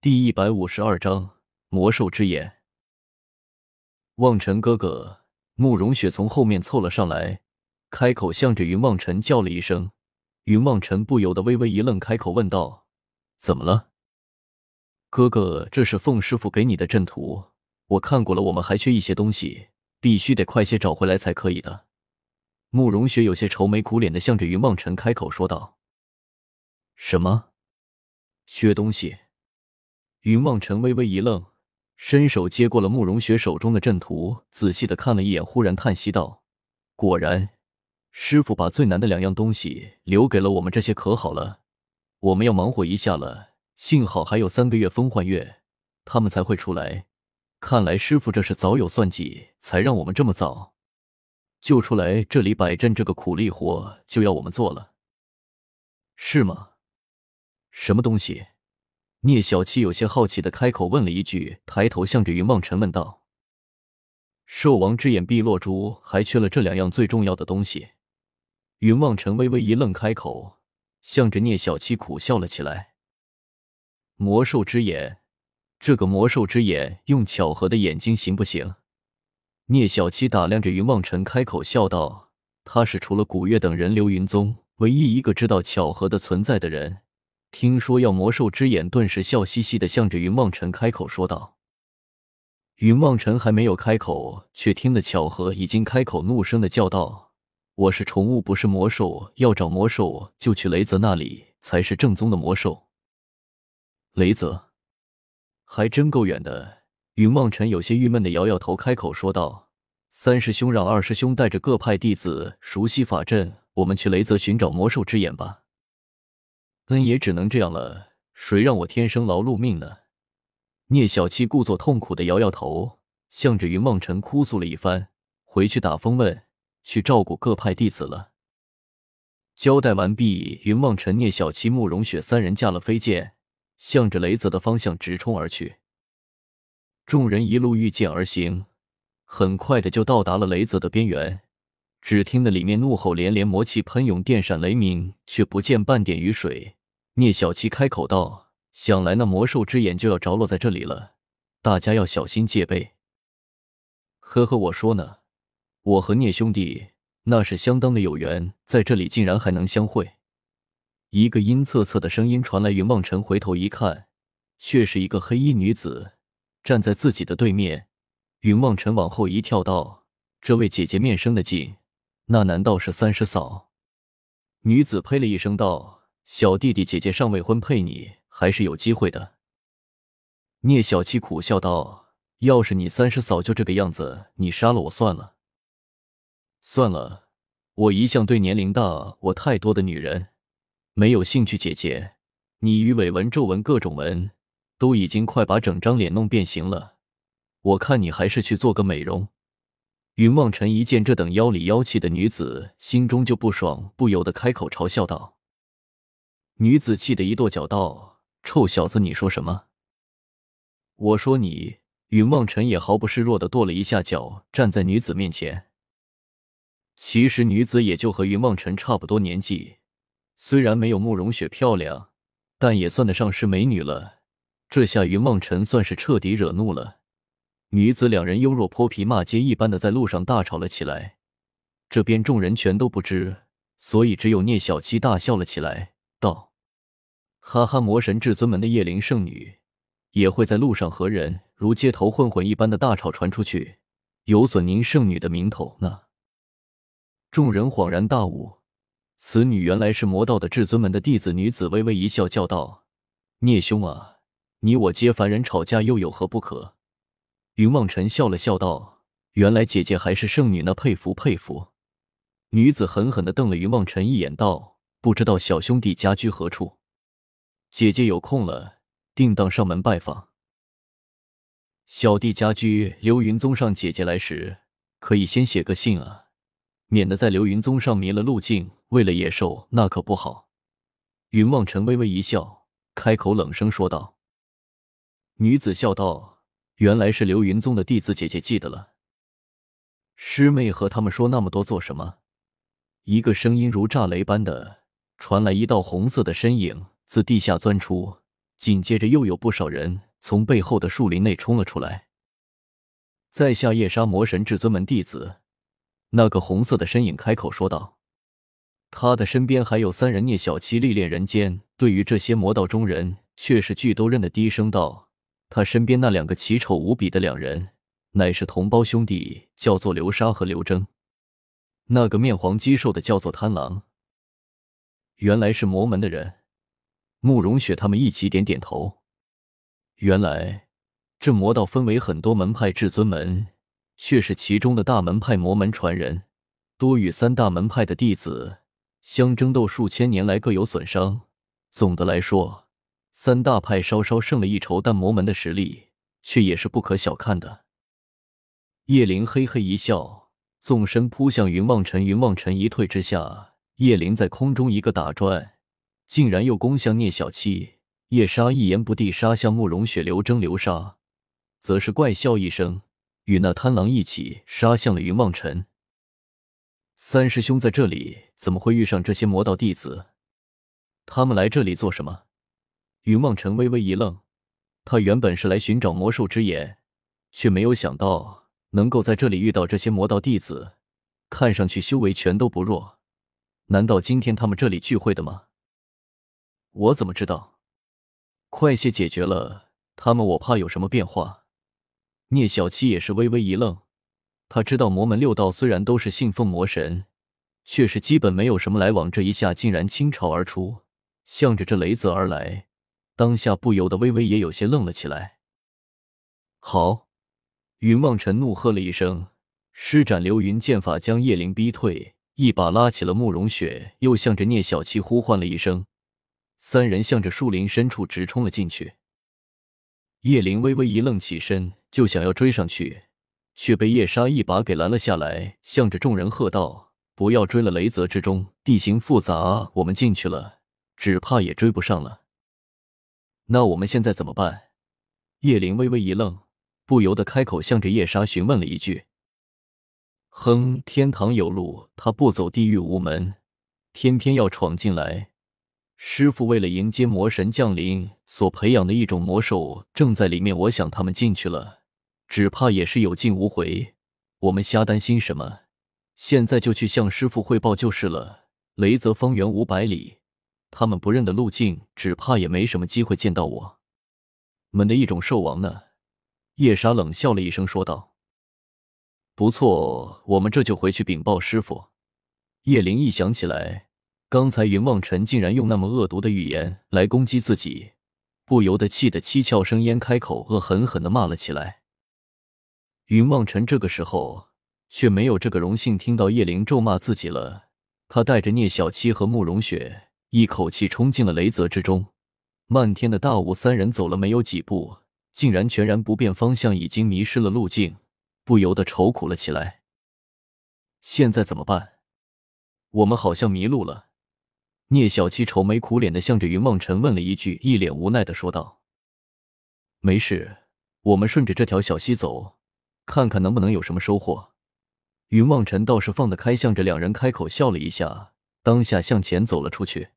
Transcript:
第一百五十二章魔兽之眼。望尘哥哥，慕容雪从后面凑了上来，开口向着云望尘叫了一声。云望尘不由得微微一愣，开口问道：“怎么了？”哥哥，这是凤师傅给你的阵图，我看过了，我们还缺一些东西，必须得快些找回来才可以的。慕容雪有些愁眉苦脸的向着云望尘开口说道：“什么？缺东西？”云望尘微微一愣，伸手接过了慕容雪手中的阵图，仔细的看了一眼，忽然叹息道：“果然，师傅把最难的两样东西留给了我们这些，可好了，我们要忙活一下了。幸好还有三个月风幻月，他们才会出来。看来师傅这是早有算计，才让我们这么早就出来这里摆阵，这个苦力活就要我们做了，是吗？什么东西？”聂小七有些好奇的开口问了一句，抬头向着云望尘问道：“兽王之眼碧落珠还缺了这两样最重要的东西。”云望尘微微一愣，开口向着聂小七苦笑了起来：“魔兽之眼，这个魔兽之眼用巧合的眼睛行不行？”聂小七打量着云望尘，开口笑道：“他是除了古月等人流云宗唯一一个知道巧合的存在的人。”听说要魔兽之眼，顿时笑嘻嘻的向着云望尘开口说道。云望尘还没有开口，却听得巧合已经开口，怒声的叫道：“我是宠物，不是魔兽。要找魔兽，就去雷泽那里，才是正宗的魔兽。”雷泽还真够远的。云望尘有些郁闷的摇摇头，开口说道：“三师兄让二师兄带着各派弟子熟悉法阵，我们去雷泽寻找魔兽之眼吧。”嗯，也只能这样了。谁让我天生劳碌命呢？聂小七故作痛苦的摇摇头，向着云梦辰哭诉了一番，回去打风问，去照顾各派弟子了。交代完毕，云梦辰、聂小七、慕容雪三人驾了飞剑，向着雷泽的方向直冲而去。众人一路御剑而行，很快的就到达了雷泽的边缘。只听得里面怒吼连连，魔气喷涌，电闪雷鸣，却不见半点雨水。聂小七开口道：“想来那魔兽之眼就要着落在这里了，大家要小心戒备。”呵呵，我说呢，我和聂兄弟那是相当的有缘，在这里竟然还能相会。一个阴恻恻的声音传来，云望尘回头一看，却是一个黑衣女子站在自己的对面。云望尘往后一跳，道：“这位姐姐面生的近，那难道是三师嫂？”女子呸了一声道。小弟弟姐姐尚未婚配，你还是有机会的。聂小七苦笑道：“要是你三师嫂就这个样子，你杀了我算了。算了，我一向对年龄大我太多的女人没有兴趣。姐姐，你鱼尾纹、皱纹、各种纹都已经快把整张脸弄变形了，我看你还是去做个美容。”云望尘一见这等妖里妖气的女子，心中就不爽，不由得开口嘲笑道。女子气得一跺脚道：“臭小子，你说什么？我说你。”云望尘也毫不示弱的跺了一下脚，站在女子面前。其实女子也就和云望尘差不多年纪，虽然没有慕容雪漂亮，但也算得上是美女了。这下云望尘算是彻底惹怒了。女子两人犹若泼皮骂街一般的在路上大吵了起来。这边众人全都不知，所以只有聂小七大笑了起来，道。哈哈！魔神至尊门的叶灵圣女也会在路上和人如街头混混一般的大吵传出去，有损您圣女的名头呢。众人恍然大悟，此女原来是魔道的至尊门的弟子。女子微微一笑，叫道：“聂兄啊，你我皆凡人，吵架又有何不可？”云望尘笑了笑道：“原来姐姐还是圣女呢，佩服佩服。”女子狠狠的瞪了云望尘一眼，道：“不知道小兄弟家居何处？”姐姐有空了，定当上门拜访。小弟家居流云宗上，姐姐来时可以先写个信啊，免得在流云宗上迷了路径，为了野兽那可不好。云望尘微微一笑，开口冷声说道。女子笑道：“原来是流云宗的弟子，姐姐记得了。师妹和他们说那么多做什么？”一个声音如炸雷般的传来，一道红色的身影。自地下钻出，紧接着又有不少人从背后的树林内冲了出来。在下夜杀魔神至尊门弟子，那个红色的身影开口说道。他的身边还有三人，聂小七历练人间，对于这些魔道中人，却是俱都认得，低声道：“他身边那两个奇丑无比的两人，乃是同胞兄弟，叫做流沙和刘征。那个面黄肌瘦的叫做贪狼。原来是魔门的人。”慕容雪他们一起点点头。原来这魔道分为很多门派，至尊门却是其中的大门派，魔门传人多与三大门派的弟子相争斗数千年来各有损伤。总的来说，三大派稍稍胜了一筹，但魔门的实力却也是不可小看的。叶灵嘿嘿一笑，纵身扑向云望尘。云望尘一退之下，叶灵在空中一个打转。竟然又攻向聂小七，叶莎一言不地杀向慕容雪，刘征、流沙则是怪笑一声，与那贪狼一起杀向了云望尘。三师兄在这里怎么会遇上这些魔道弟子？他们来这里做什么？云望尘微微一愣，他原本是来寻找魔兽之眼，却没有想到能够在这里遇到这些魔道弟子，看上去修为全都不弱。难道今天他们这里聚会的吗？我怎么知道？快些解决了他们，我怕有什么变化。聂小七也是微微一愣，他知道魔门六道虽然都是信奉魔神，却是基本没有什么来往。这一下竟然倾巢而出，向着这雷泽而来，当下不由得微微也有些愣了起来。好！云望尘怒喝了一声，施展流云剑法将叶灵逼退，一把拉起了慕容雪，又向着聂小七呼唤了一声。三人向着树林深处直冲了进去。叶灵微微一愣，起身就想要追上去，却被叶莎一把给拦了下来，向着众人喝道：“不要追了，雷泽之中地形复杂，我们进去了，只怕也追不上了。”那我们现在怎么办？叶灵微微一愣，不由得开口向着叶莎询问了一句：“哼，天堂有路，他不走地狱无门，偏偏要闯进来。”师傅为了迎接魔神降临所培养的一种魔兽正在里面，我想他们进去了，只怕也是有进无回。我们瞎担心什么？现在就去向师傅汇报就是了。雷泽方圆五百里，他们不认得路径，只怕也没什么机会见到我们的一种兽王呢。夜莎冷笑了一声，说道：“不错，我们这就回去禀报师傅。”叶灵一想起来。刚才云望尘竟然用那么恶毒的语言来攻击自己，不由得气得七窍生烟，开口恶狠狠地骂了起来。云望尘这个时候却没有这个荣幸听到叶灵咒骂自己了，他带着聂小七和慕容雪一口气冲进了雷泽之中。漫天的大雾，三人走了没有几步，竟然全然不辨方向，已经迷失了路径，不由得愁苦了起来。现在怎么办？我们好像迷路了。聂小七愁眉苦脸的向着云梦辰问了一句，一脸无奈的说道：“没事，我们顺着这条小溪走，看看能不能有什么收获。”云梦辰倒是放得开，向着两人开口笑了一下，当下向前走了出去。